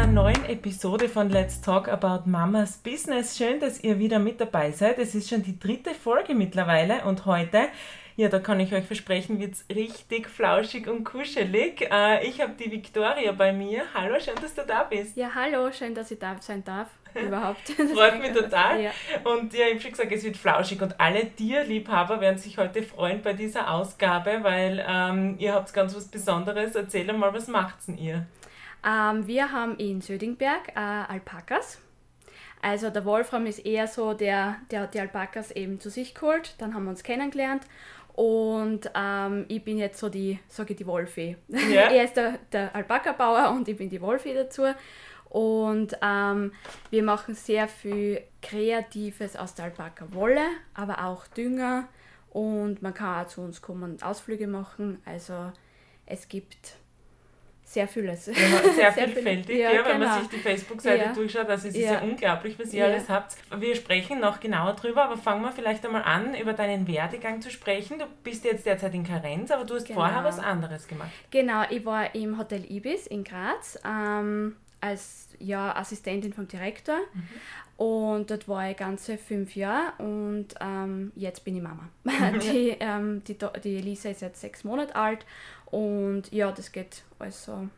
einer neuen Episode von Let's Talk About Mamas Business. Schön, dass ihr wieder mit dabei seid. Es ist schon die dritte Folge mittlerweile und heute, ja, da kann ich euch versprechen, wird es richtig flauschig und kuschelig. Äh, ich habe die Victoria bei mir. Hallo, schön, dass du da bist. Ja, hallo, schön, dass ich da sein darf. Überhaupt. Freut mich total. Ja. Und ja, ich habe schon gesagt, es wird flauschig und alle Tierliebhaber werden sich heute freuen bei dieser Ausgabe, weil ähm, ihr habt ganz was Besonderes. Erzähl mal, was macht's denn ihr? Ähm, wir haben in Södingberg äh, Alpakas. Also der Wolfram ist eher so, der, der hat die Alpakas eben zu sich geholt. Dann haben wir uns kennengelernt. Und ähm, ich bin jetzt so die, sage ich, die Wolfee. Ja. er ist der, der Alpaka-Bauer und ich bin die Wolfee dazu. Und ähm, wir machen sehr viel Kreatives aus der Alpaka-Wolle, aber auch Dünger. Und man kann auch zu uns kommen und Ausflüge machen. Also es gibt sehr vieles. Ja, sehr, sehr vielfältig, ja, ja, wenn genau. man sich die Facebook-Seite ja. durchschaut. Also es ist ja unglaublich, was ihr alles habt. Wir sprechen noch genauer drüber, aber fangen wir vielleicht einmal an, über deinen Werdegang zu sprechen. Du bist jetzt derzeit in Karenz, aber du hast genau. vorher was anderes gemacht. Genau, ich war im Hotel Ibis in Graz. Ähm, als ja, Assistentin vom Direktor. Mhm. Und dort war ich ganze fünf Jahre und ähm, jetzt bin ich Mama. die, ähm, die, die Elisa ist jetzt sechs Monate alt und ja, das geht also.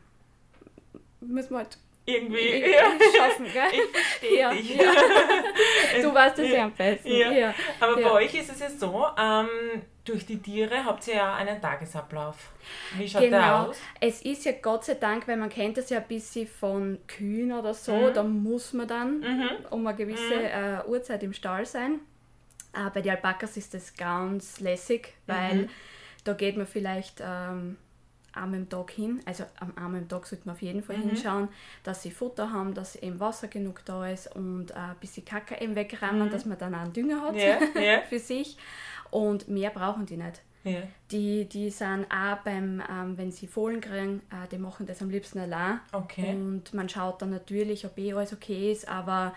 Müssen wir halt irgendwie ja. schaffen, gell? Ich verstehe ja, dich. Ja. Du weißt es ja am besten. Ja. Aber bei euch ist es ja so, ähm, durch die Tiere habt ihr ja einen Tagesablauf. Wie schaut genau. der aus? Es ist ja Gott sei Dank, weil man kennt das ja ein bisschen von Kühen oder so, mhm. da muss man dann mhm. um eine gewisse mhm. äh, Uhrzeit im Stall sein. Äh, bei den Alpakas ist das ganz lässig, weil mhm. Da geht man vielleicht ähm, am Tag hin, also am am Tag sollte man auf jeden Fall mhm. hinschauen, dass sie Futter haben, dass eben Wasser genug da ist und äh, ein bisschen Kacke eben wegräumen, mhm. dass man dann auch einen Dünger hat yeah, yeah. für sich. Und mehr brauchen die nicht. Yeah. Die, die sind auch beim, ähm, wenn sie Fohlen kriegen, äh, die machen das am liebsten allein. Okay. Und man schaut dann natürlich, ob eh alles okay ist, aber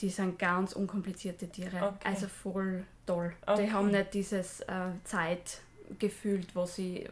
die sind ganz unkomplizierte Tiere. Okay. Also voll toll. Okay. Die haben nicht dieses äh, Zeit gefühlt, wo sie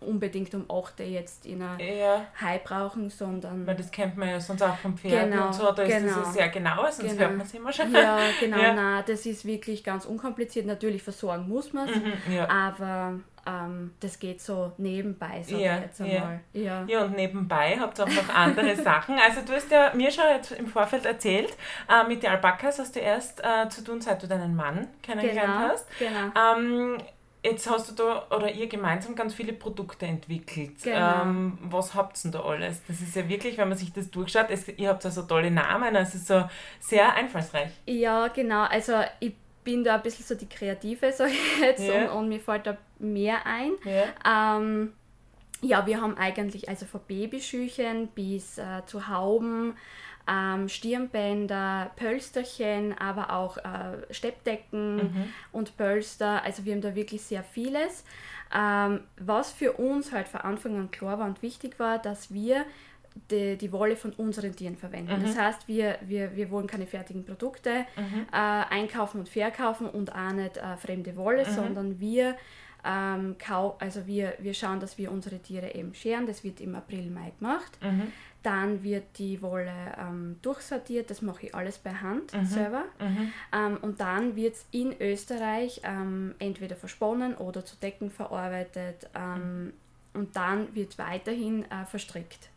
unbedingt um 8 Uhr jetzt in einer ja. High brauchen, sondern... Weil das kennt man ja sonst auch vom Pferd genau, und so, da ist genau. das sehr genau, sonst genau. hört man es immer schon. Ja, genau, ja. nein, das ist wirklich ganz unkompliziert. Natürlich versorgen muss man es, mhm, ja. aber ähm, das geht so nebenbei, sag ja, jetzt einmal. Ja. Ja. ja, und nebenbei habt ihr auch noch andere Sachen. Also du hast ja mir schon jetzt im Vorfeld erzählt, äh, mit den Alpakas hast du erst äh, zu tun, seit du deinen Mann kennengelernt genau, hast. Genau. Ähm, Jetzt hast du da oder ihr gemeinsam ganz viele Produkte entwickelt. Genau. Ähm, was habt ihr denn da alles? Das ist ja wirklich, wenn man sich das durchschaut, es, ihr habt ja so tolle Namen, also so sehr einfallsreich. Ja, genau. Also ich bin da ein bisschen so die Kreative, sage ich jetzt, ja. und, und, mir fällt da mehr ein. Ja. Ähm, ja, wir haben eigentlich also von Babyschüchen bis äh, zu Hauben, ähm, Stirnbänder, Pölsterchen, aber auch äh, Steppdecken mhm. und Pölster. Also wir haben da wirklich sehr vieles. Ähm, was für uns halt von Anfang an klar war und wichtig war, dass wir die, die Wolle von unseren Tieren verwenden. Mhm. Das heißt, wir, wir, wir wollen keine fertigen Produkte mhm. äh, einkaufen und verkaufen und auch nicht äh, fremde Wolle, mhm. sondern wir ähm, also wir, wir schauen, dass wir unsere Tiere eben scheren. Das wird im April, Mai gemacht. Mhm. Dann wird die Wolle ähm, durchsortiert, das mache ich alles bei Hand mhm. selber. Mhm. Ähm, und dann wird es in Österreich ähm, entweder versponnen oder zu Decken verarbeitet. Ähm, und dann wird weiterhin äh, verstrickt.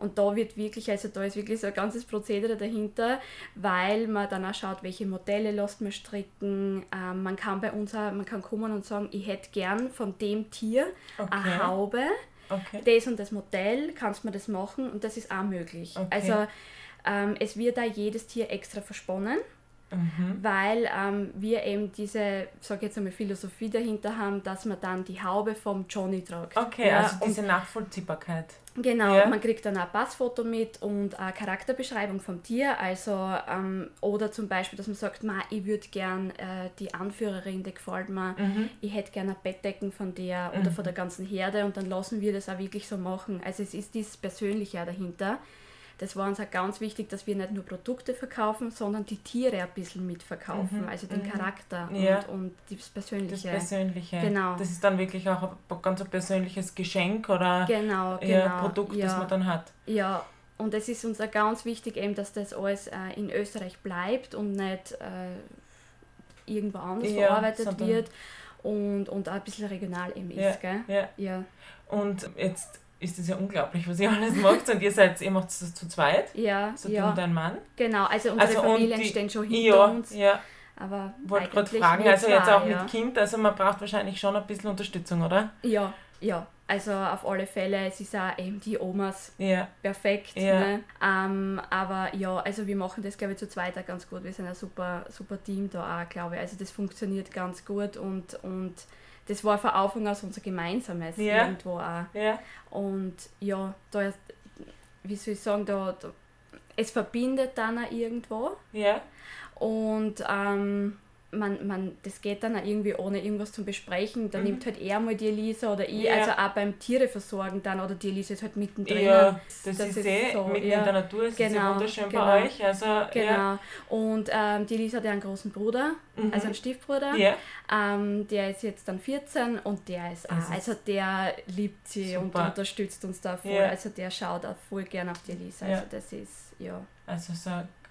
Und da wird wirklich, also da ist wirklich so ein ganzes Prozedere dahinter, weil man dann auch schaut, welche Modelle lässt man stricken. Ähm, man kann bei uns auch, man kann kommen und sagen, ich hätte gern von dem Tier okay. eine Haube okay. das und das Modell, kannst du mir das machen und das ist auch möglich. Okay. Also ähm, es wird da jedes Tier extra versponnen. Mhm. Weil ähm, wir eben diese, sag jetzt einmal, Philosophie dahinter haben, dass man dann die Haube vom Johnny tragt. Okay, ja, also diese Nachvollziehbarkeit. Genau, ja. man kriegt dann ein Passfoto mit und eine Charakterbeschreibung vom Tier. Also, ähm, oder zum Beispiel, dass man sagt, Ma, ich würde gern äh, die Anführerin, die gefällt mir, mhm. ich hätte gerne Bettdecken von der oder mhm. von der ganzen Herde und dann lassen wir das auch wirklich so machen. Also es ist dieses Persönliche dahinter das war uns auch ganz wichtig, dass wir nicht nur Produkte verkaufen, sondern die Tiere ein bisschen mitverkaufen, mhm. also den mhm. Charakter ja. und, und das Persönliche. Das Persönliche. Genau. Das ist dann wirklich auch ein ganz ein persönliches Geschenk oder genau, genau. Produkt, ja. das man dann hat. Ja, und es ist uns auch ganz wichtig, eben, dass das alles äh, in Österreich bleibt und nicht äh, irgendwo anders Ja, verarbeitet wird und, und auch ein bisschen regional eben ist. Gell? ja. Ja. Und jetzt ist es ja unglaublich, was ihr alles macht. Und ihr seid, ihr macht es zu zweit, Ja, so du ja, und dein Mann. genau. Also unsere Also, Familien die- stehen schon hinter Ja, uns. ja. Aber Wollte gerade fragen, also jetzt auch ja. mit Kind, also man braucht wahrscheinlich schon ein bisschen Unterstützung, oder? Ja, ja. Also auf alle Fälle, es ist auch eben die Omas Ja, perfekt. Ja. Ne? Ähm, aber ja, also wir machen das glaube ich zu zweit auch ganz gut. Wir sind ein super, super Team da auch, glaube ich. Also das funktioniert ganz gut und, und das war von Anfang an unser gemeinsames Ja. irgendwo auch. ja, Und ja, da ist, wie soll ich sagen, da, da es verbindet dann auch irgendwo. ja, Und ähm, man, man, das geht dann auch irgendwie ohne irgendwas zu besprechen. Dann nimmt halt er mal die Elisa oder ich, Mhm. Ja. also auch beim Tiere versorgen dann oder die Elisa ist halt mittendrin. ja. Das, Das ist, ist eh so, mitten ja. in der Natur, es ist ja Genau, wunderschön genau. bei euch. Also, Genau. ja. Und ähm, die Elisa hat ja einen großen Bruder, Mhm. also einen Stiefbruder. Ja, Ähm, der ist jetzt dann 14 und der ist auch, Das ist also der liebt sie und super. unterstützt uns da voll. Also der schaut auch voll gern auf die Elisa. Also das ist, ja. also so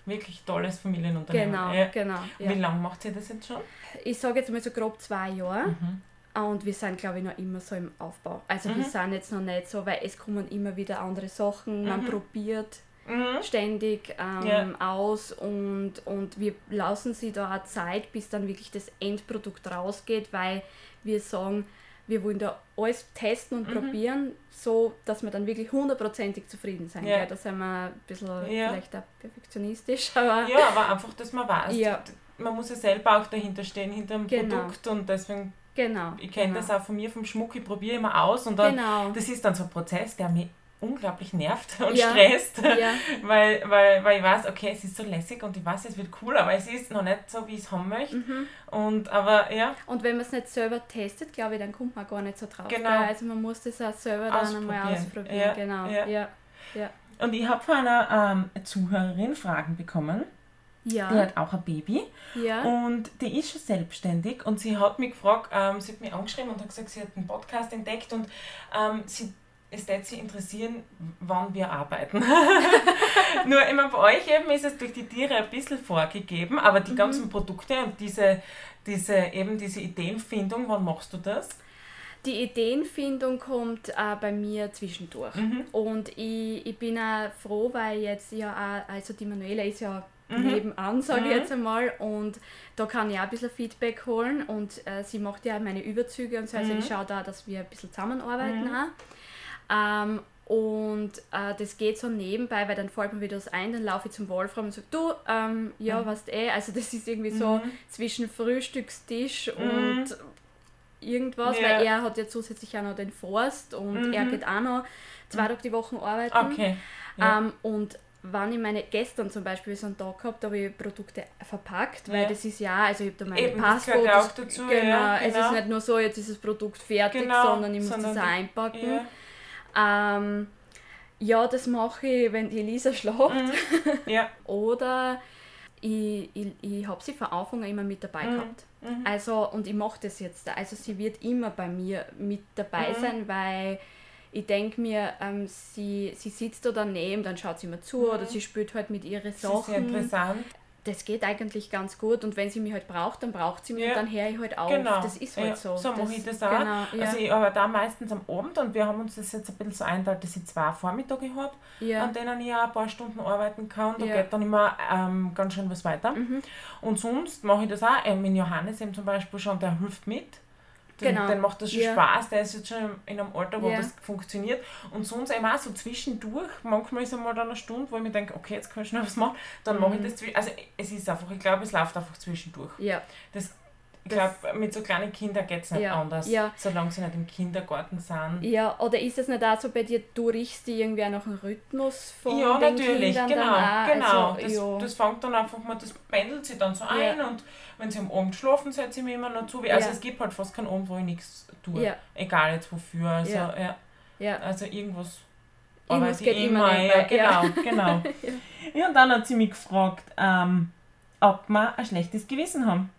wirklich tolles Familienunternehmen. Genau, Ja. genau. Wie Ja. lange macht ihr das jetzt schon? Ich sage jetzt mal so grob zwei Jahre. Mhm. Und wir sind, glaube ich, noch immer so im Aufbau. Also wir Mhm. sind jetzt noch nicht so, weil es kommen immer wieder andere Sachen, man Mhm. probiert Mhm. ständig ähm, Ja. aus und, und wir lassen sie da auch Zeit, bis dann wirklich das Endprodukt rausgeht, weil wir sagen, wir wollen da alles testen und Mhm. probieren, so dass wir dann wirklich hundertprozentig zufrieden sind. Ja. gell? Da sind wir ein bisschen Ja. vielleicht auch perfektionistisch, aber Ja, aber einfach, dass man weiß. Ja. Man muss ja selber auch dahinter stehen, hinter dem Genau. Produkt und deswegen, genau. ich kenne genau. das auch von mir, vom Schmuck, ich probiere immer aus und dann, Genau. das ist dann so ein Prozess, der mich unglaublich nervt und Ja. stresst, Ja, weil, weil, weil ich weiß, okay, es ist so lässig und ich weiß, es wird cool, aber es ist noch nicht so, wie ich es haben möchte. mhm. Und, aber ja, Und wenn man es nicht selber testet, glaube ich, dann kommt man gar nicht so drauf. Genau. Also man muss das auch selber dann einmal Ausprobieren. Ja, Genau. ja. Ja. Und ich habe von einer ähm, Zuhörerin Fragen bekommen, die Ja. hat auch ein Baby Ja. Und die ist schon selbstständig und sie hat mich gefragt, ähm, sie hat mich angeschrieben und hat gesagt, sie hat einen Podcast entdeckt und ähm, sie, es würde sie interessieren, wann wir arbeiten. Nur immer bei euch eben ist es durch die Tiere ein bisschen vorgegeben, aber Mhm. die ganzen Produkte und diese, diese, eben diese Ideenfindung, wann machst du das? Die Ideenfindung kommt äh, bei mir zwischendurch. Mhm. Und ich, ich bin auch froh, weil jetzt ja auch, also die Manuela ist ja Mhm. nebenan, sage ich Mhm. jetzt einmal. Und da kann ich auch ein bisschen Feedback holen. Und äh, sie macht ja meine Überzüge und so. Also Mhm. ich schaue da, dass wir ein bisschen zusammenarbeiten Mhm. auch. Ähm, und äh, das geht so nebenbei, weil dann fällt mir wieder das ein, dann laufe ich zum Wolfram und sage, du, ähm, ja, Mhm. was eh, also das ist irgendwie so Mhm. zwischen Frühstückstisch Mhm. und irgendwas, Ja. weil er hat ja zusätzlich auch noch den Forst und Mhm. er geht auch noch zwei Tage die Woche arbeiten. Okay. Ja. Ähm, und wenn ich meine, gestern zum Beispiel so einen Tag gehabt, da habe ich Produkte verpackt, weil Ja. das ist ja, also ich habe da meine Eben, das Passfotos. auch dazu. Genau, ja, es genau. ist nicht nur so, jetzt ist das Produkt fertig, Genau, sondern ich muss sondern das auch einpacken. Ja. Ähm, ja, das mache ich, wenn die Elisa schläft. Mhm. ja. Oder ich, ich, ich habe sie von Anfang an immer mit dabei Mhm. gehabt. Mhm. Also, und ich mache das jetzt. Also, sie wird immer bei mir mit dabei Mhm. sein, weil ich denke mir, ähm, sie, sie sitzt da daneben, dann schaut sie mir zu Mhm. oder sie spielt halt mit ihren Das ist Sachen. interessant. Das geht eigentlich ganz gut und wenn sie mich halt braucht, dann braucht sie mich Ja. und dann höre ich halt auf. Genau. Das ist halt ja, so. So mache ich das auch. Genau, ja. Also ich arbeite auch meistens am Abend und wir haben uns das jetzt ein bisschen so einteilt, dass ich zwei Vormittage habe, ja. an denen ich auch ein paar Stunden arbeiten kann. Da geht dann immer ähm, ganz schön was weiter. Mhm. Und sonst mache ich das auch. Ähm, in Johannes eben zum Beispiel schon, der hilft mit. Den, Genau. den macht das schon Ja. Spaß, der ist jetzt schon in einem Alter, wo Ja. das funktioniert. Und sonst eben auch so zwischendurch, manchmal ist einmal dann eine Stunde, wo ich mir denke, okay, jetzt kann ich schnell was machen, dann mache ich Mhm. das. Also es ist einfach, ich glaube, es läuft einfach zwischendurch. ja. Das, ich glaube, mit so kleinen Kindern geht es nicht Ja, anders, ja. solange sie nicht im Kindergarten sind. Ja, oder ist es nicht auch so bei dir, du riechst die irgendwie auch nach dem Rhythmus von Ja, den natürlich, Kindern genau, genau. Also, das, ja. das fängt dann einfach mal, das pendelt sich dann so ein und wenn sie am Abend schlafen, setze ich mich immer noch zu. Also es gibt halt fast keinen Abend, wo ich nichts tue. Egal jetzt wofür. Also, Ja. ja. also irgendwas. Irgendwas geht immer ja, nebenbei, ja. genau, genau. ja. und dann hat sie mich gefragt, ähm, ob wir ein schlechtes Gewissen haben.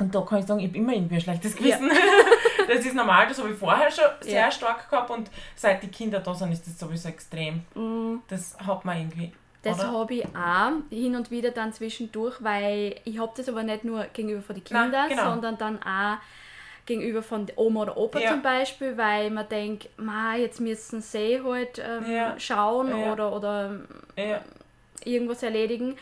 Und da kann ich sagen, ich habe immer irgendwie ein schlechtes Ja. Gewissen. das ist normal, das habe ich vorher schon sehr Ja. stark gehabt und seit die Kinder da sind, ist das sowieso extrem. Das hat man irgendwie. Das habe ich auch hin und wieder dann zwischendurch, weil ich habe das aber nicht nur gegenüber von den Nein, Kindern, genau. sondern dann auch gegenüber von der Oma oder Opa Ja. zum Beispiel, weil man denkt, ma, jetzt müssen sie halt ähm, Ja. schauen Ja. oder, oder Ja. irgendwas erledigen.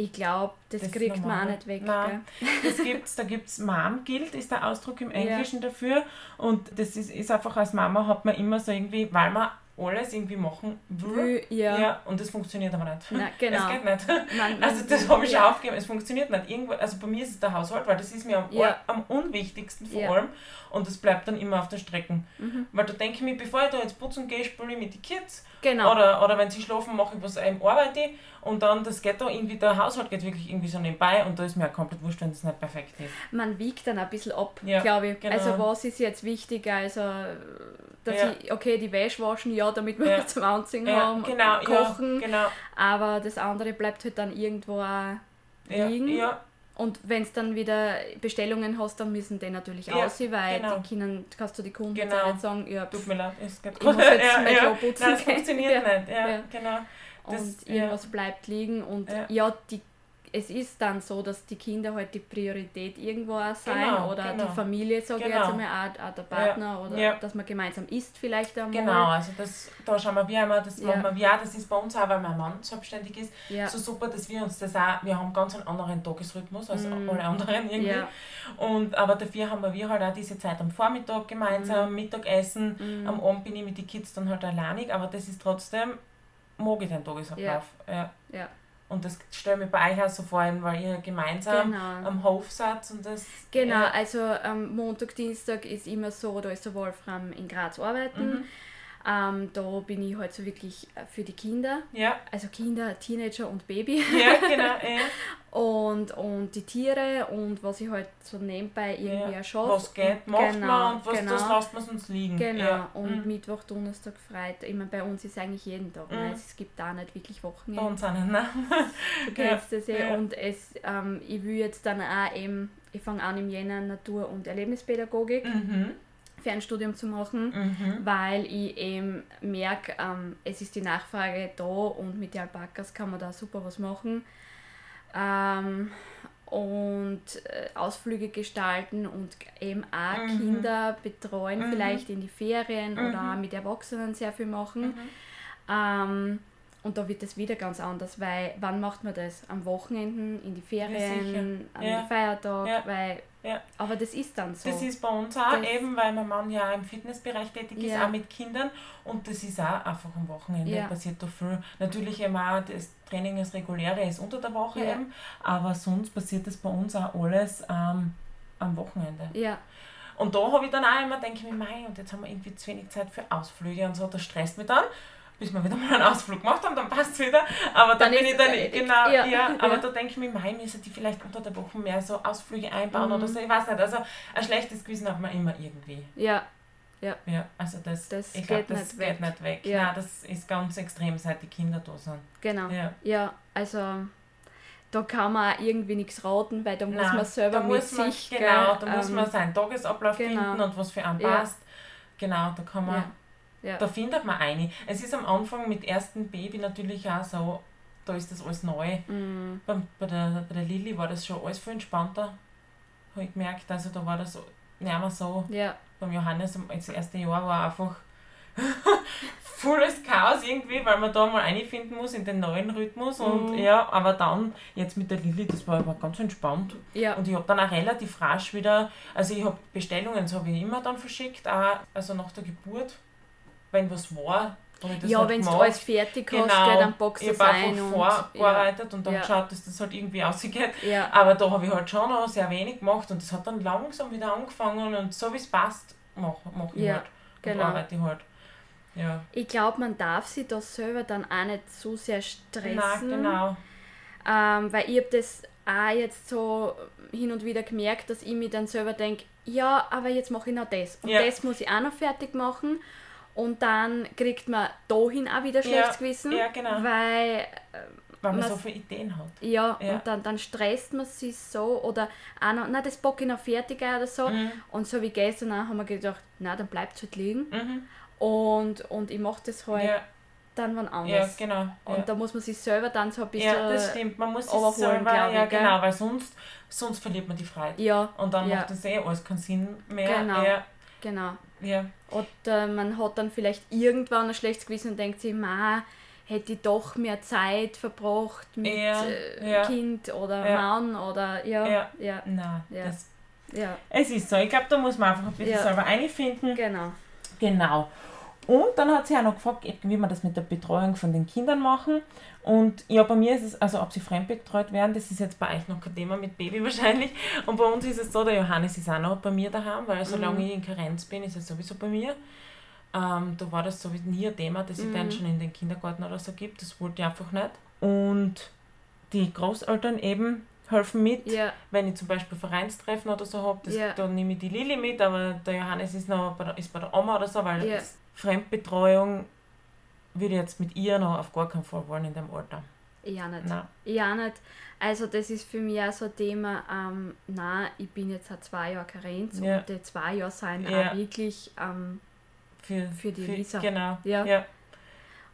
Ich glaube, das, Das kriegt man auch nicht weg. Nein. Das gibt's, da gibt es Mom Guild, ist der Ausdruck im Englischen dafür. Und das ist, ist einfach als Mama hat man immer so irgendwie, weil man alles irgendwie machen will. Will, ja. und das funktioniert aber nicht. Nein, genau. Es geht nicht. Man- also das habe ich schon ja. aufgegeben, es funktioniert nicht. Irgendwo, also bei mir ist es der Haushalt, weil das ist mir am, Ja. am unwichtigsten vor Ja. allem und das bleibt dann immer auf der Strecke. Mhm. Weil da denke ich mir, bevor ich da jetzt putzen gehe, spiele ich mit den Kids Genau. oder, oder wenn sie schlafen, mache ich was, ähm, arbeite ich und dann das geht da irgendwie, der Haushalt geht wirklich irgendwie so nebenbei und da ist mir auch komplett wurscht, wenn das nicht perfekt ist. man wiegt dann ein bisschen ab, Ja, glaube ich. genau. Also was ist jetzt wichtig? Also, dass Ja. ich, okay, die Wäsche waschen, ja, damit wir Ja. was zum Anziehen Ja, haben, genau, kochen, ja, genau. aber das andere bleibt halt dann irgendwo auch Ja, liegen. ja, Und wenn es dann wieder Bestellungen hast, dann müssen die natürlich Ja, aussehen, weil genau. die Kinder, kannst du die Kunden Genau. nicht sagen, ja, tut pff, mir leid, es geht Ich muss jetzt mein Klo putzen Nein, das funktioniert Ja. nicht. Ja, Ja. genau. Das, und ja. irgendwas bleibt liegen und Ja. ja, die, es ist dann so, dass die Kinder halt die Priorität irgendwo auch sein Genau, oder genau. die Familie, sage ich Genau. jetzt einmal, auch, auch der Partner oder Ja. dass man gemeinsam isst vielleicht einmal. Genau, also das, da schauen wir wir einmal, das Ja. machen wir wir das ist bei uns auch, weil mein Mann selbstständig ist, Ja. so super, dass wir uns das auch, wir haben ganz einen anderen Tagesrhythmus als alle anderen irgendwie. Ja. Und, aber dafür haben wir halt auch diese Zeit am Vormittag gemeinsam, Mittagessen, am Abend bin ich mit den Kids dann halt alleinig, aber das ist trotzdem, mag ich den Tagesablauf. Ja. Ja. Und das stelle ich mir bei euch auch so vor, weil ihr gemeinsam Genau. am Hof seid und das... Genau, Ja, also am Montag, Dienstag ist immer so, da ist der Wolfram in Graz arbeiten. Mhm. Ähm, da bin ich halt so wirklich äh, für die Kinder, ja, also Kinder, Teenager und Baby. ja genau. Ja. Und, und die Tiere und was ich halt so nebenbei irgendwie Ja. schaffe. Was geht, macht genau, man und was genau. das lasst man sonst liegen. Genau, Ja. und Mhm. Mittwoch, Donnerstag, Freitag. Ich meine, bei uns ist eigentlich jeden Tag. Mhm. Ne? Es gibt da nicht wirklich Bei Wochenende. uns auch nicht, ne? Du kennst das eh. Und es, ähm, ich will jetzt dann auch eben, ich fange an im Jänner Natur- und Erlebnispädagogik Mhm. Fernstudium zu machen, Mhm. weil ich eben merke, ähm, es ist die Nachfrage da und mit den Alpakas kann man da super was machen. Ähm, und äh, Ausflüge gestalten und eben auch Mhm. Kinder betreuen, Mhm. vielleicht in die Ferien oder Mhm. auch mit Erwachsenen sehr viel machen. Mhm. Ähm, und da wird es wieder ganz anders, weil wann macht man das? Am Wochenenden, in die Ferien, an Ja. Feiertag, Ja. weil Ja. aber das ist dann so. Das ist bei uns auch Das- eben, weil mein Mann ja im Fitnessbereich tätig ist, Ja. auch mit Kindern. Und das ist auch einfach am Wochenende Ja. passiert da viel. Natürlich eben auch das Training, das reguläre ist unter der Woche eben, aber sonst passiert das bei uns auch alles ähm, am Wochenende. ja, Und da habe ich dann auch immer, denke ich mir, mei, und jetzt haben wir irgendwie zu wenig Zeit für Ausflüge und so, das stresst mich dann. Bis wir wieder mal einen Ausflug gemacht haben, dann passt es wieder. Aber dann, Dann bin ich dann, erledigt. genau, ja, Ja. aber Ja. da denke ich mir, mei, müssen die vielleicht unter der Woche mehr so Ausflüge einbauen Mhm. oder so, ich weiß nicht. Also ein schlechtes Gewissen hat man immer irgendwie. ja, Ja, also das, Das ich glaube, das nicht geht weg. nicht weg. Ja. Nein, das ist ganz extrem, seit die Kinder da sind. genau. Ja. Ja, also da kann man irgendwie nichts raten, weil da muss Nein, man selber da mit muss man, sich. Genau, gell, da muss ähm, man seinen Tagesablauf genau. finden und was für einen Ja. passt. Genau, da kann man... Ja. Ja. Da findet man eine. Es ist am Anfang mit ersten Baby natürlich auch so, da ist das alles neu. Mm, Bei, bei, der, bei der Lilly war das schon alles viel entspannter, habe ich gemerkt. Also da war das nicht mehr so. ja, Beim Johannes das erste Jahr war einfach volles Chaos irgendwie, weil man da mal einfinden muss in den neuen Rhythmus. Und Mhm. ja, aber dann jetzt mit der Lilly, das war aber ganz entspannt. ja, Und ich habe dann auch relativ rasch wieder, also ich habe Bestellungen, das habe ich immer dann verschickt, auch also nach der Geburt, wenn was war. ich das ja halt wenn du alles fertig hast, Genau, dann boxst ich du es habe ein einfach und vorgearbeitet und dann ja. geschaut, dass das halt irgendwie ausgeht. ja, Aber da habe ich halt schon noch sehr wenig gemacht und das hat dann langsam wieder angefangen und so wie es passt, mache mach ich Ja, halt. Genau. arbeite ich halt. Ja. ich glaube, man darf sich da selber dann auch nicht so sehr stressen. Nein, genau. Ähm, weil ich habe das auch jetzt so hin und wieder gemerkt, dass ich mir dann selber denke, ja, aber jetzt mache ich noch das. Und Ja. das muss ich auch noch fertig machen. Und dann kriegt man dahin auch wieder schlechtes Ja, Gewissen. ja, genau. Weil, äh, Weil man so viele Ideen hat. Ja, Ja. und dann, dann stresst man sich so oder auch noch, na das packe ich noch fertig oder so. Mhm. Und so wie gestern auch haben wir gedacht, na dann bleibt es halt liegen. Mhm. Und, und ich mache das halt Ja, dann wann ja, anders. genau. Und Ja. da muss man sich selber dann so ein bisschen. ja, das stimmt. Man muss sich selber, ich, ja gell? genau, weil sonst, sonst verliert man die Freude. Ja, Und dann Ja. macht das eh alles keinen Sinn mehr. Genau. Genau. ja. Oder man hat dann vielleicht irgendwann ein schlechtes Gewissen und denkt sich, ma, hätte ich doch mehr Zeit verbracht mit Ja, äh, ja. Kind oder Ja. Mann oder ja, Ja. ja, Nein, das, ja, es ist so. Ich glaube, da muss man einfach ein bisschen selber einfinden. genau. Genau. Und dann hat sie auch noch gefragt, wie wir das mit der Betreuung von den Kindern machen. Und ja, bei mir ist es, also ob sie fremdbetreut werden, das ist jetzt bei euch noch kein Thema mit Baby wahrscheinlich. Und bei uns ist es so, der Johannes ist auch noch bei mir daheim, weil solange ich in Karenz bin, ist er sowieso bei mir. Ähm, da war das so wie nie ein Thema, dass ich den schon in den Kindergarten oder so gibt. Das wollte ich einfach nicht. Und die Großeltern eben helfen mit. Ja, Wenn ich zum Beispiel Vereinstreffen oder so habe, Ja. dann nehme ich die Lili mit, aber der Johannes ist noch bei der, ist bei der Oma oder so, weil Ja. Fremdbetreuung würde jetzt mit ihr noch auf gar keinen Fall wollen in dem Alter. auch nicht. Nein. Auch nicht. Also das ist für mich auch so ein Thema, ähm, nein, ich bin jetzt seit zwei Jahren Karenz Ja. und die zwei Jahre sind Ja. auch wirklich, ähm, Für, Für die Lisa. Genau. Ja. ja.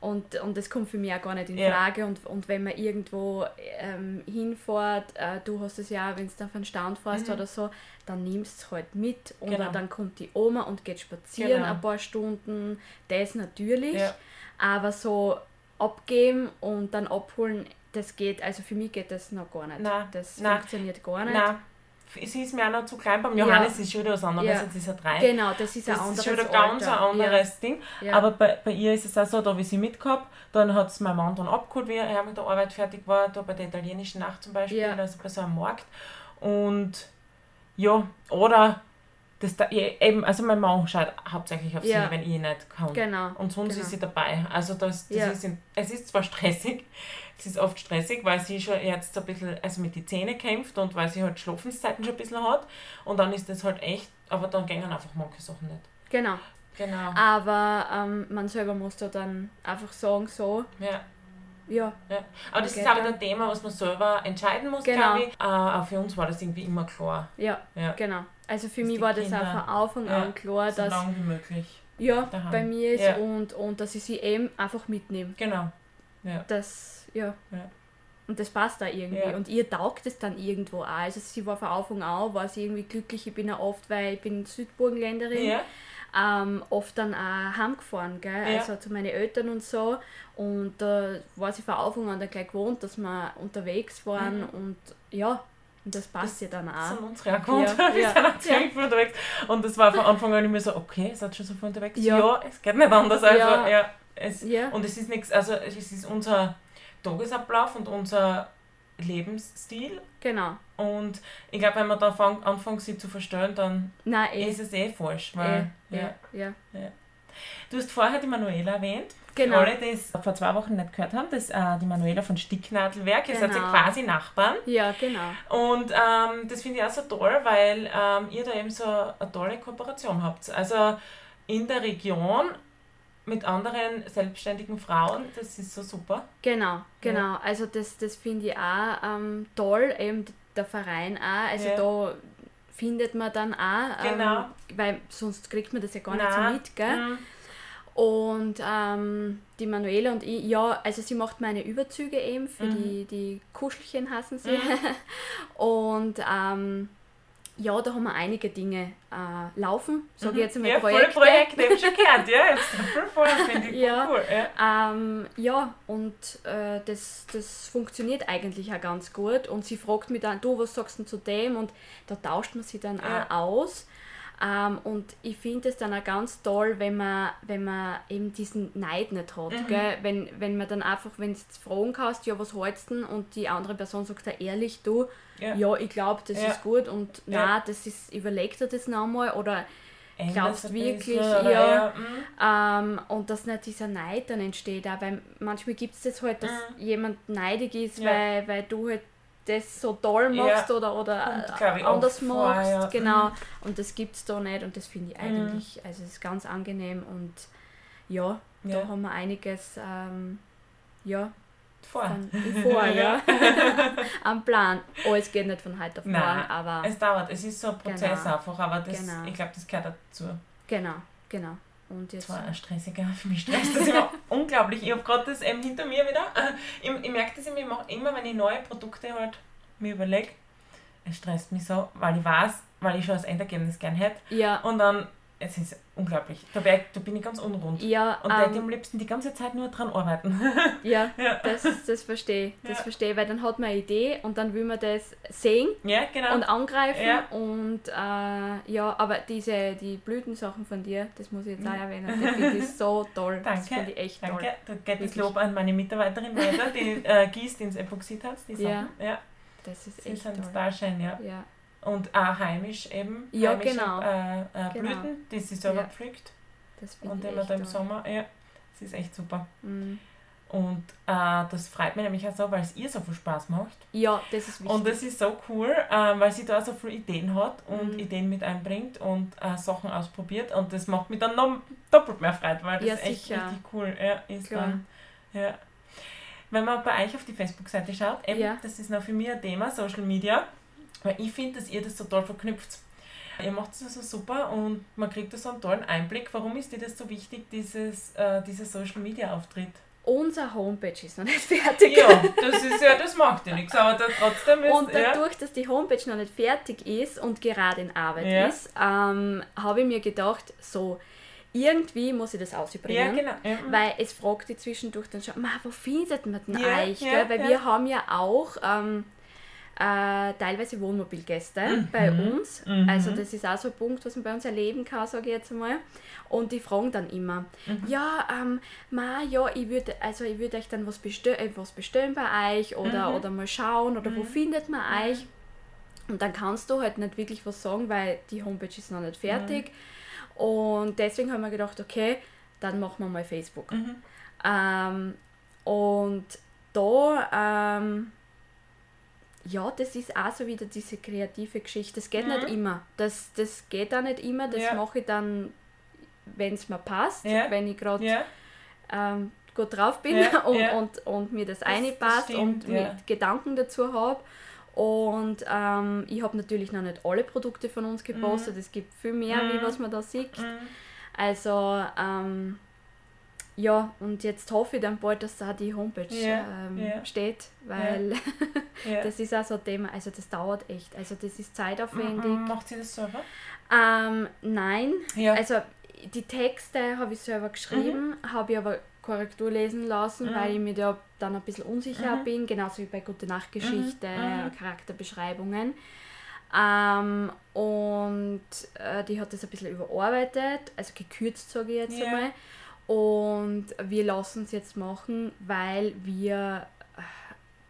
und, und das kommt für mich auch gar nicht in Ja. Frage und, und wenn man irgendwo ähm, hinfährt, äh, du hast es ja auch, wenn du dann von Stand fährst Mhm. oder so, dann nimmst du es halt mit oder Genau. dann kommt die Oma und geht spazieren Genau. ein paar Stunden, das natürlich, Ja. Aber so abgeben und dann abholen, das geht, also für mich geht das noch gar nicht. Nein. Das Nein. funktioniert gar nicht. Nein. Sie ist mir auch noch zu klein. Beim Ja. Johannes ist schon wieder was anderes, Ja. jetzt ist er drei. Genau, das ist ein Das anderes ist schon wieder ganz Alter. ein anderes Ding. Ja. Aber bei, bei ihr ist es auch so, da ich sie mitgehabt, dann hat es mein Mann dann abgeholt, wie er mit der Arbeit fertig war, da bei der italienischen Nacht zum Beispiel, Ja. also bei so einem Markt. Und ja, oder das da, eben, also mein Mann schaut hauptsächlich auf Ja. sie, wenn ich nicht kann. Genau. Und sonst genau. ist sie dabei. Also das, das Ja. ist in, es ist zwar stressig, es ist oft stressig, weil sie schon jetzt ein bisschen also mit den Zähnen kämpft und weil sie halt Schlafenszeiten schon ein bisschen hat. Und dann ist das halt echt, aber dann gehen einfach manche Sachen nicht. Genau. Genau. Aber ähm, man selber muss da dann einfach sagen, so, Ja. ja, Ja. Aber das Okay, ist wieder ein Thema, was man selber entscheiden muss, Genau. glaube ich. Äh, auch für uns war das irgendwie immer klar. ja, Ja. genau. Also für mich war das Kinder- auch von Anfang Ja, an klar, So dass lange wie möglich. ja daheim. bei mir ist Ja. und, und dass ich sie eben einfach mitnehme. Genau. Ja. Das, ja. Ja. Und das passt da irgendwie. Ja. Und ihr taugt es dann irgendwo auch. Also sie war von Anfang an, war sie irgendwie glücklich. Ich bin ja oft, weil ich bin Südburgenländerin, Ja. ähm, oft dann auch heimgefahren, gell? Ja. also zu meinen Eltern und so. Und da war sie von Anfang an dann gleich gewohnt, dass wir unterwegs waren Mhm. und ja, und das passt ihr dann Das auch. sind unsere gewohnt. Ja, Wir ja, sind auch ziemlich viel unterwegs. Und das war von Anfang an immer so, okay, seid schon so viel unterwegs? Ja. es geht nicht anders. Also, Ja. ja. es, Ja. Und es ist nichts, also es ist unser Tagesablauf und unser Lebensstil. Genau. Und ich glaube, wenn man da fang, anfängt, sie zu verstellen, dann Nein, eh. ist es eh falsch. eh, Weil, ja. ja. Du hast vorher die Manuela erwähnt. Genau. Für alle, die es vor zwei Wochen nicht gehört haben, das ist äh, die Manuela von Sticknadelwerk. Ihr seid ja Genau. quasi Nachbarn. Ja, genau. Und ähm, das finde ich auch so toll, weil ähm, ihr da eben so eine tolle Kooperation habt. Also in der Region mit anderen selbstständigen Frauen, das ist so super. Genau, genau. Also das, das finde ich auch ähm, toll, eben der Verein auch. Also Ja. da findet man dann auch, ähm, Genau. weil sonst kriegt man das ja gar nicht Nein. so mit, gell? Mhm. Und ähm, die Manuela und ich, ja, also sie macht meine Überzüge eben für Mhm. die, die Kuschelchen hassen sie. und ähm, ja, da haben wir einige Dinge äh, laufen, sage ich jetzt einmal Mhm. Ja, Projekte. voll Projekte, ich schon gehört, ja. Ich voll voll, finde ich Ja. cool. Ja. Ähm, ja, und äh, das, das funktioniert eigentlich auch ganz gut. Und sie fragt mich dann, du, was sagst du denn zu dem? Und da tauscht man sie dann Ja. auch aus. Ähm, und ich finde es dann auch ganz toll, wenn man, wenn man eben diesen Neid nicht hat. Mhm. Gell? Wenn, wenn man dann einfach, wenn du fragen kannst, ja, was hältst du denn? Und die andere Person sagt da ehrlich, du, Ja. ja, ich glaube, das Ja. ist gut und Ja. na, das ist, überleg dir das nochmal oder Ändert glaubst wirklich, bisschen, oder ja. mhm. ähm, und dass nicht dieser Neid dann entsteht, auch, weil manchmal gibt es das halt, dass Mhm. jemand neidig ist, Ja. weil, weil du halt das so toll Ja. machst oder, oder Kommt, äh, anders machst. ja. Genau. Mhm. Und das gibt es da nicht und das finde ich eigentlich, also es ist ganz angenehm und ja, Ja. da haben wir einiges, ähm, ja, vor. Vor, ja. Am Plan. Oh, es geht nicht von heute auf morgen, Nein, aber es dauert, es ist so ein Prozess Genau. einfach, aber das, Genau. ich glaube, das gehört dazu. genau, genau. Und jetzt Das war ein stressiger, für mich stresst das immer unglaublich. Ich habe gerade das eben hinter mir wieder. Ich, ich merke das immer, ich mach immer, wenn ich neue Produkte halt mir überlege, es stresst mich so, weil ich weiß, weil ich schon das Endergebnis gern hätte. ja, Und dann, es ist unglaublich. Da, wär, da bin ich ganz unrund. ja, Und da ich ähm, am liebsten die ganze Zeit nur dran arbeiten. ja, ja. das, das verstehe ich, das Ja. verstehe ich, weil dann hat man eine Idee und dann will man das sehen ja, genau. und angreifen Ja. und äh, ja, aber diese, die Blütensachen von dir, das muss ich jetzt auch erwähnen, das finde ich so toll, das Danke, finde ich echt toll. Danke, da geht das. Lob an meine Mitarbeiterin weiter, die äh, gießt ins Epoxidharz, die Ja. Sachen. Ja, Das ist sie echt sind toll. total schön, ja. Ja, Und auch heimisch eben. Ja, heimische, genau. Äh, äh, Genau. Blüten, die sie selber Ja. pflückt. das finde Und ich immer echt da im toll. Sommer, ja, das ist echt super. Mhm. Und äh, das freut mich nämlich auch so, weil es ihr so viel Spaß macht. Ja, das ist wichtig. Und das ist so cool, äh, weil sie da so viele Ideen hat und Mhm. Ideen mit einbringt und äh, Sachen ausprobiert. Und das macht mich dann noch doppelt mehr Freude, weil das Ja, echt sicher. richtig cool ja, ist. Klar. Dann, ja. Wenn man bei euch auf die Facebook-Seite schaut, eben, Ja. das ist noch für mich ein Thema, Social Media, weil ich finde, dass ihr das so toll verknüpft. Ihr macht es so super und man kriegt da so einen tollen Einblick. Warum ist dir das so wichtig, dieses, äh, dieser Social Media Auftritt? Unser Homepage ist noch nicht fertig. Ja, das ist ja, das macht ja nichts, aber da trotzdem ist Und ja, dadurch, dass die Homepage noch nicht fertig ist und gerade in Arbeit Ja. ist, ähm, habe ich mir gedacht, so, irgendwie muss ich das ja, ausbringen. genau. Ja. Weil es fragt die zwischendurch dann schon, "Ma, wo findet man denn Ja, euch? ja? Weil ja. wir haben ja auch ähm, äh, teilweise Wohnmobilgäste bei uns. Mhm. Also das ist auch so ein Punkt, was man bei uns erleben kann, sage ich jetzt einmal. Und die fragen dann immer, Mhm. ja, ähm, ma, ja, ich würde also ich würd euch dann was, bestell, äh, was bestellen bei euch oder, Mhm. oder mal schauen oder wo findet man euch? Und dann kannst du halt nicht wirklich was sagen, weil die Homepage ist noch nicht fertig. Und deswegen haben wir gedacht, okay, dann machen wir mal Facebook. Mhm. Ähm, und da, ähm, ja, das ist auch so wieder diese kreative Geschichte. Das geht nicht immer. Das, das geht auch nicht immer. Das Ja. mache ich dann, wenn es mir passt, Ja. wenn ich gerade Ja, ähm, gut drauf bin und. Und, und mir das, das einpasst und Gedanken dazu habe. Und ähm, ich habe natürlich noch nicht alle Produkte von uns gepostet. Es gibt viel mehr, wie Mhm. was man da sieht. Mhm. Also, ähm, ja, und jetzt hoffe ich dann bald, dass da die Homepage Ja, ähm, ja. steht, weil ja. das ist auch so ein Thema, also das dauert echt, also das ist zeitaufwendig. Mhm, Macht sie das selber? Ähm, nein, Ja. also die Texte habe ich selber geschrieben, habe ich aber Korrektur lesen lassen, Mhm. weil ich mir da dann ein bisschen unsicher Mhm. bin, genauso wie bei Gute Nacht Geschichte, Mhm. Charakterbeschreibungen. Ähm, und äh, die hat das ein bisschen überarbeitet, also gekürzt sage ich jetzt einmal. Und wir lassen es jetzt machen, weil wir äh,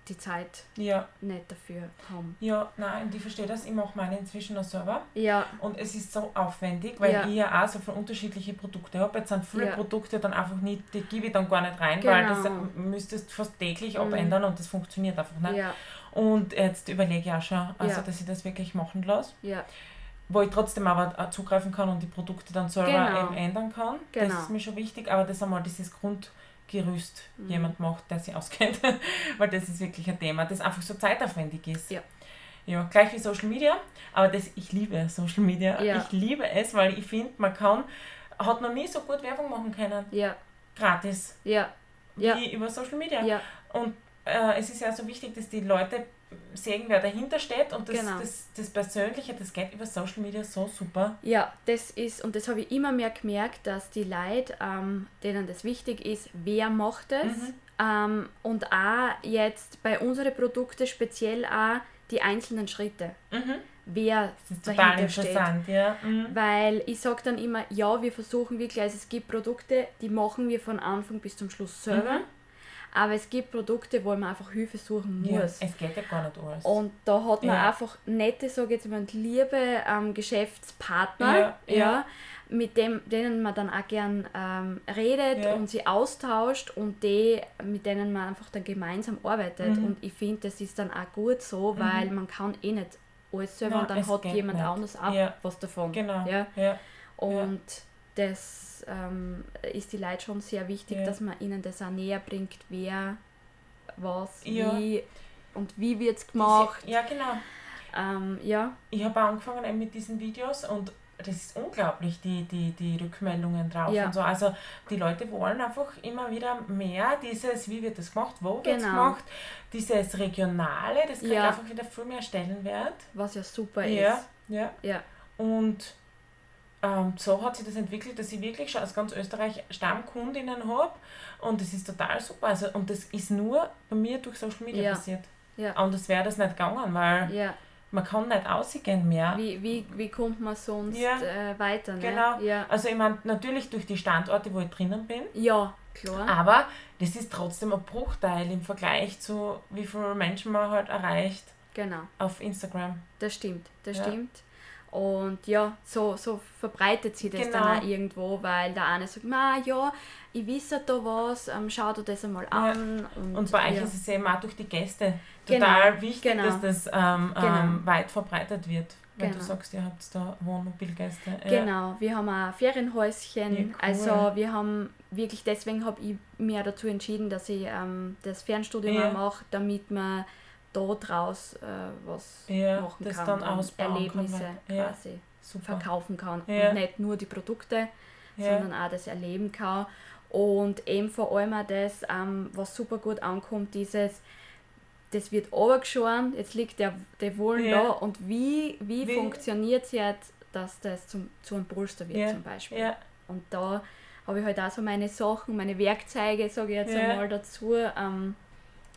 die Zeit ja. nicht dafür haben. Ja, nein, ich verstehe das. Ich mache meine inzwischen noch selber. Ja, Und es ist so aufwendig, weil Ja. ich ja auch so viele unterschiedliche Produkte habe. Jetzt sind viele Ja. Produkte dann einfach nicht, die gebe ich dann gar nicht rein, weil das Genau. müsstest du fast täglich Mhm. abändern und das funktioniert einfach nicht. ja, Und jetzt überlege ich auch schon, also dass ich das wirklich machen lasse. ja, Wo ich trotzdem aber auch zugreifen kann und die Produkte dann selber Genau. eben ändern kann. Genau. Das ist mir schon wichtig, aber das einmal dieses Grundgerüst Mhm. jemand macht, der sich auskennt. Weil das ist wirklich ein Thema, das einfach so zeitaufwendig ist. Ja. Ja, gleich wie Social Media, aber das, ich liebe Social Media. Ja. Ich liebe es, weil ich finde, man kann, hat noch nie so gut Werbung machen können, ja, gratis, ja, ja, wie über Social Media. ja, Und äh, es ist ja so wichtig, dass die Leute sehen, wer dahinter steht und das, Genau. das, das Persönliche, das geht über Social Media so super. Ja, das ist, und das habe ich immer mehr gemerkt, dass die Leute, ähm, denen das wichtig ist, wer macht es. Mhm. Ähm, und auch jetzt bei unseren Produkten speziell auch die einzelnen Schritte, Mhm. wer Das ist total dahinter steht. interessant, ja. Mhm. Weil ich sage dann immer, ja, wir versuchen wirklich, also es gibt Produkte, die machen wir von Anfang bis zum Schluss selber. Mhm. Aber es gibt Produkte, wo man einfach Hilfe suchen Ja, muss. es geht ja gar nicht alles. Und da hat man Ja. einfach nette, sage ich jetzt mal, liebe ähm, Geschäftspartner, Ja, ja, ja. mit dem, denen man dann auch gern ähm, redet Ja. und sie austauscht und die, mit denen man einfach dann gemeinsam arbeitet. Mhm. Und ich finde, das ist dann auch gut so, weil man kann eh nicht alles selber und dann hat jemand nicht. anders auch Ja. was davon. Genau. Ja? Ja. Und das ähm, ist die Leute schon sehr wichtig, Ja. dass man ihnen das auch näher bringt, wer was, Ja. wie und wie wird es gemacht. Ja, genau. Ähm, ja, Ich habe angefangen eben mit diesen Videos und das ist unglaublich, die, die, die Rückmeldungen drauf Ja. und so. Also die Leute wollen einfach immer wieder mehr dieses, wie wird das gemacht, wo wird es Genau. gemacht, dieses Regionale, das kriegt Ja. einfach wieder viel mehr Stellenwert. was ja super Ja, ist. ja. Ja, Und ähm, so hat sich das entwickelt, dass ich wirklich schon aus ganz Österreich Stammkundinnen habe und das ist total super. Also, und das ist nur bei mir durch Social Media Ja. passiert. ja, Anders wäre das nicht gegangen, weil ja. man kann nicht ausgehen mehr. Wie, wie, wie kommt man sonst Ja. äh, weiter? Ne? Genau. Ja. Also ich meine, natürlich durch die Standorte, wo ich drinnen bin, ja, klar. aber das ist trotzdem ein Bruchteil im Vergleich zu wie viele Menschen man halt erreicht Genau. auf Instagram. Das stimmt, das stimmt. Und ja, so, so verbreitet sich das Genau. dann auch irgendwo, weil der eine sagt, na ja, ich wisse da was, ähm, schau dir das einmal an. Und, Und bei euch ja. ist es eben auch durch die Gäste Genau, total wichtig, genau. dass das ähm, Genau. ähm, weit verbreitet wird. Wenn du Genau. sagst, ihr habt da Wohnmobilgäste. Ja. Genau, wir haben auch Ferienhäuschen. Cool. Also wir haben wirklich, deswegen habe ich auch dazu entschieden, dass ich ähm, das Fernstudium mache, damit man da draus äh, was Ja, machen kann dann kann, Erlebnisse weil- ja. quasi Super. verkaufen kann. Ja. Und nicht nur die Produkte, sondern auch das erleben kann. Und eben vor allem auch das, ähm, was super gut ankommt, dieses, das wird runtergeschoren, jetzt liegt der, der Wollen Ja. da und wie, wie, Wie- funktioniert es jetzt, dass das zum, zu einem Polster wird zum Beispiel. Und da habe ich halt auch so meine Sachen, meine Werkzeuge, sage ich jetzt einmal dazu. Ähm,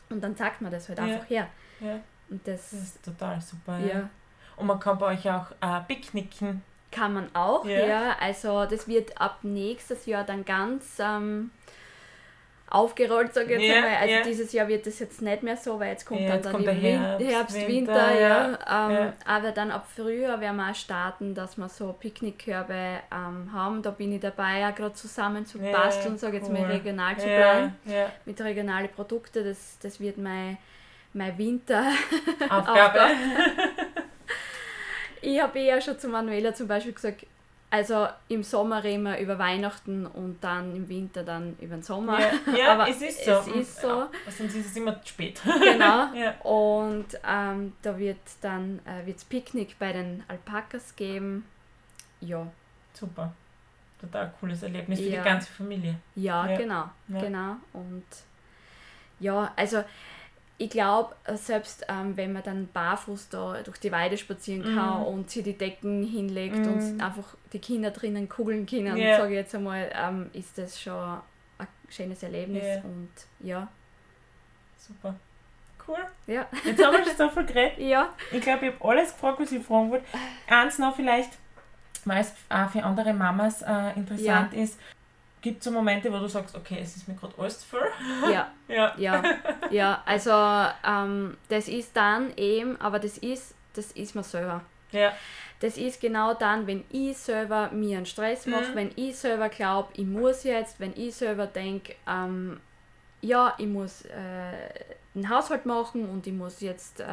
und dann zeigt man das halt einfach her. Ja, Und das, das ist total super. ja. Und man kann bei euch auch äh, picknicken. Kann man auch, Ja. ja. Also das wird ab nächstes Jahr dann ganz ähm, aufgerollt, sage ich jetzt Ja, einmal. Also ja. dieses Jahr wird das jetzt nicht mehr so, weil jetzt kommt dann, jetzt dann kommt der Herbst, Herbst, Winter, Winter, ja. Ähm. Aber dann ab Frühjahr werden wir auch starten, dass wir so Picknickkörbe ähm, haben. Da bin ich dabei, auch gerade zusammen zu basteln, sage ich jetzt mal regional zu bleiben. Mit regionalen Produkten. Das, das wird mein, mein Winter. Aufgabe. Ich habe ja schon zu Manuela zum Beispiel gesagt, also im Sommer reden wir über Weihnachten und dann im Winter dann über den Sommer. Ja, ja Aber es ist so. es ist so. Ja, sonst ist es immer zu spät. Genau. Ja. Und ähm, da wird dann äh, wird's Picknick bei den Alpakas geben. Ja, Super. Total cooles Erlebnis für die ganze Familie. ja, genau, genau. Und ja, also ich glaube, selbst ähm, wenn man dann barfuß da durch die Weide spazieren kann Mhm. und sich die Decken hinlegt Mhm. und einfach die Kinder drinnen kugeln können, Ja. sage ich jetzt einmal, ähm, ist das schon ein schönes Erlebnis. Ja. Und ja, Super. Cool. ja, Jetzt haben wir schon so viel geredet. ja, Ich glaube, ich habe alles gefragt, was ich fragen wollte. Eins noch vielleicht, weil es auch für andere Mamas äh, interessant ist. Gibt es so Momente, wo du sagst, okay, es ist mir gerade alles zu viel? ja. Ja. Ja, ja, also ähm, das ist dann eben, aber das ist, das ist mir selber. Ja. Das ist genau dann, wenn ich selber mir einen Stress mache, Mhm. wenn ich selber glaube, ich muss jetzt, wenn ich selber denke, ähm, ja, ich muss äh, den Haushalt machen und ich muss jetzt äh,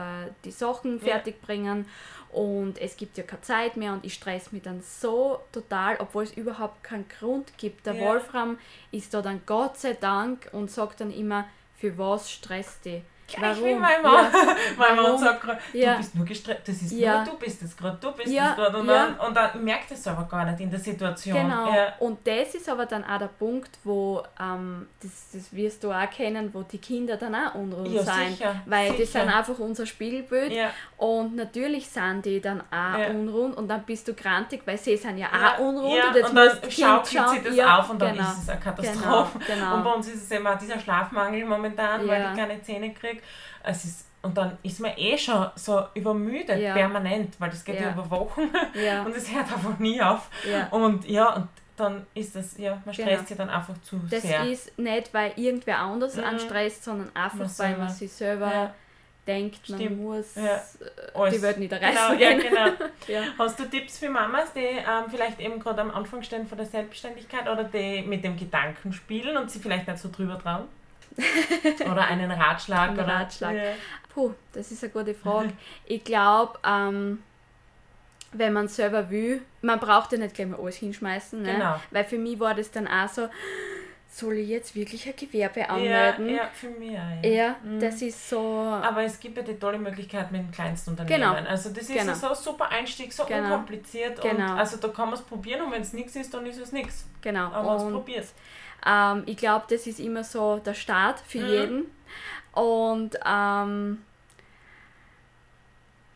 die Sachen fertig bringen und es gibt ja keine Zeit mehr und ich stress mich dann so total, obwohl es überhaupt keinen Grund gibt. Der Ja. Wolfram ist da dann Gott sei Dank und sagt dann immer, für was stresst dich? Gleich wie mein Mann. Mein Mann Warum? sagt gerade, Ja. du bist nur gestresst, das ist Ja. nur, du bist es gerade, du bist Ja, es gerade. Und, ja. dann, und dann merkt es aber gar nicht in der Situation. Genau. Ja. Und das ist aber dann auch der Punkt, wo, ähm, das, das wirst du auch kennen, wo die Kinder dann auch unruhig Ja, sein. sicher, Weil die sicher. sind einfach unser Spiegelbild. Ja. Und natürlich sind die dann auch Ja. unrund und dann bist du grantig, weil sie sind ja, Ja, auch unrund. ja, und jetzt und dann das schaukelt sie das ja, auf und dann genau. ist es eine Katastrophe. Genau, genau. Und bei uns ist es eben auch dieser Schlafmangel momentan, weil Ja. ich keine Zähne kriege. Es ist, und dann ist man eh schon so übermüdet, Ja. permanent, weil das geht ja, über Wochen und es hört einfach nie auf. Und ja, und dann ist das, ja, man stresst Genau. sich dann einfach zu Das sehr. ist nicht, weil irgendwer anders Mhm. anstresst, sondern einfach, Man weil man sich selber ja, denkt, man Stimmt. muss Ja. äh, die Welt nicht Genau, ja, genau. ja. Hast du Tipps für Mamas, die ähm, vielleicht eben gerade am Anfang stehen von der Selbstständigkeit oder die mit dem Gedanken spielen und sie vielleicht nicht so drüber trauen? oder einen Ratschlag? Einen oder? Ratschlag. Ja. Puh, das ist eine gute Frage. Ich glaube, ähm, wenn man selber will, man braucht ja nicht gleich mal alles hinschmeißen. Ne? Genau. Weil für mich war das dann auch so, soll ich jetzt wirklich ein Gewerbe anmelden? Ja, ja für mich auch. Ja, ja mhm. das ist so. Aber es gibt ja die tolle Möglichkeit mit dem Kleinstunternehmen. Genau. Also das ist genau. so ein super Einstieg, so genau. unkompliziert. Genau. Und also da kann man es probieren und wenn es nichts ist, dann ist es nichts. Genau. Aber man es probiert. Ähm, ich glaube, das ist immer so der Start für mhm. jeden. Und ähm,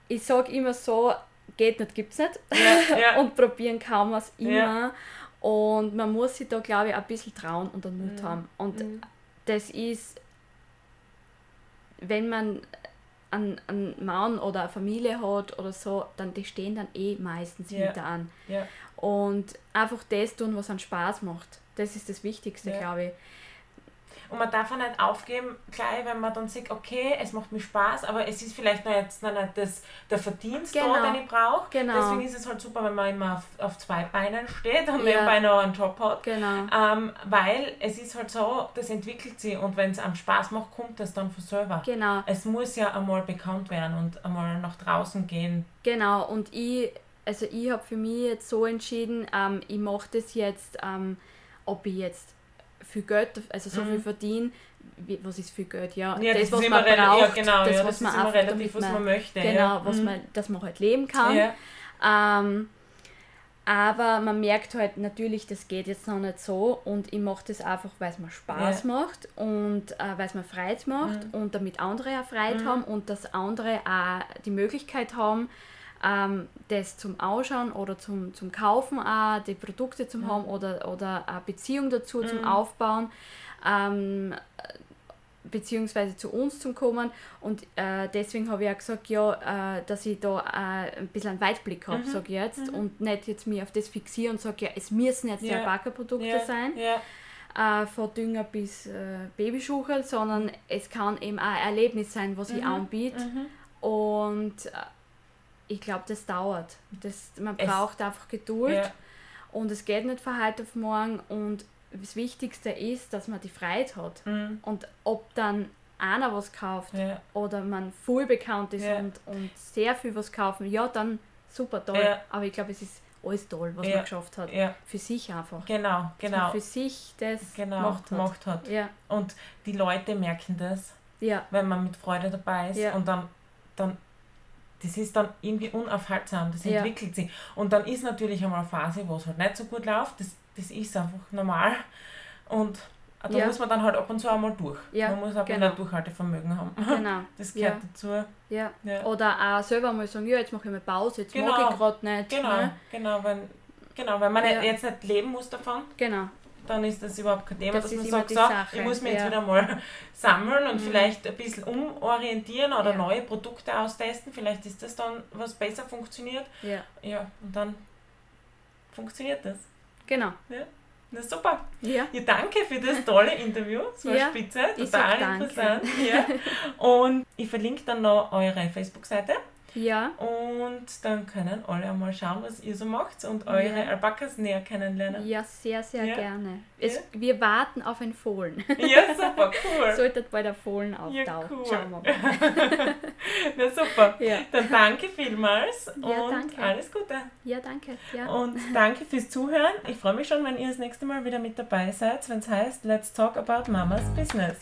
ich sage immer so, geht nicht, gibt es nicht. Ja, ja. und probieren kann man es immer. Ja. Und man muss sich da, glaube ich, ein bisschen trauen und den Mut mhm. haben. Und mhm. das ist, wenn man einen, einen Mann oder eine Familie hat oder so, dann die stehen dann eh meistens ja. hinter an. Ja. Und einfach das tun, was einen Spaß macht. Das ist das Wichtigste, ja. glaube ich. Und man darf auch nicht aufgeben, gleich, wenn man dann sieht, okay, es macht mir Spaß, aber es ist vielleicht noch jetzt noch nicht das, der Verdienst genau. da, den ich brauche. Genau. Deswegen ist es halt super, wenn man immer auf, auf zwei Beinen steht und ja. nebenbei noch einen Job hat. Genau. Ähm, weil es ist halt so, das entwickelt sich und wenn es einem Spaß macht, kommt das dann von selber. Genau. Es muss ja einmal bekannt werden und einmal nach draußen gehen. Genau, und ich, also ich habe für mich jetzt so entschieden, ähm, ich mache das jetzt, ähm, ob ich jetzt viel Geld, also so mhm. viel verdiene, was ist viel Geld? Ja, ja das, das was man braucht, ja, genau, das, ja, was das man ist immer relativ, was man möchte. Genau, ja. was mhm. man, dass man halt leben kann. Ähm, aber man merkt halt natürlich, das geht jetzt noch nicht so und ich mache das einfach, weil es mir Spaß macht und äh, weil es mir Freude macht mhm. und damit andere auch Freude mhm. haben und dass andere auch die Möglichkeit haben, ähm, das zum Ausschauen oder zum, zum Kaufen auch, die Produkte zum mhm. haben oder, oder eine Beziehung dazu mhm. zum Aufbauen. Ähm, beziehungsweise zu uns zu kommen und äh, deswegen habe ich auch gesagt, ja, äh, dass ich da äh, ein bisschen einen Weitblick habe, mhm. sage ich jetzt mhm. und nicht jetzt mich auf das fixiere und sage, ja, es müssen jetzt ja. die Alpaka-Produkte ja. sein, ja. Äh, von Dünger bis äh, Babyschuchel, sondern es kann eben auch ein Erlebnis sein, was mhm. ich anbiete mhm. und äh, ich glaube, das dauert. Das, man es, braucht einfach Geduld ja. und es geht nicht von heute auf morgen und das Wichtigste ist, dass man die Freiheit hat. Mhm. Und ob dann einer was kauft ja. oder man voll bekannt ist ja. und, und sehr viel was kaufen, ja, dann super toll. Aber ich glaube, es ist alles toll, was man geschafft hat. Für sich einfach. Genau, genau. für sich das genau, gemacht hat. Gemacht hat. Ja. Und die Leute merken das, wenn man mit Freude dabei ist und dann, dann das ist dann irgendwie unaufhaltsam, das entwickelt sich. Und dann ist natürlich einmal eine Phase, wo es halt nicht so gut läuft, das, das ist einfach normal. Und da ja. muss man dann halt ab und zu einmal durch. Ja, man muss auch genau. ein Durchhaltevermögen haben. Genau. Das gehört ja. dazu. Ja. ja. Oder auch selber mal sagen, ja, jetzt mache ich mal Pause, jetzt genau. mag ich gerade nicht. Genau, ne? genau, wenn, genau, wenn man jetzt nicht leben muss davon. Genau dann ist das überhaupt kein Thema, das dass man sagt, so, ich muss mich ja. jetzt wieder mal sammeln und mhm. vielleicht ein bisschen umorientieren oder ja. neue Produkte austesten. Vielleicht ist das dann, was besser funktioniert. Ja. Ja, und dann funktioniert das. Genau. Ja. Na super. Ja. ja. Danke für das tolle Interview. Es war ja, spitze, total interessant. Ja. Und ich verlinke dann noch eure Facebook-Seite. Ja. Und dann können alle einmal schauen, was ihr so macht und eure ja. Alpakas näher kennenlernen. Ja, sehr, sehr ja. gerne. Es, ja. Wir warten auf ein Fohlen. Ja, super, cool. Sollte bei der Fohlen auftauchen. Ja, cool. Schauen wir mal. Na super. Ja. Dann danke vielmals und danke. alles Gute. Ja, danke. Ja. Und danke fürs Zuhören. Ich freue mich schon, wenn ihr das nächste Mal wieder mit dabei seid, wenn es heißt Let's Talk About Mamas Business.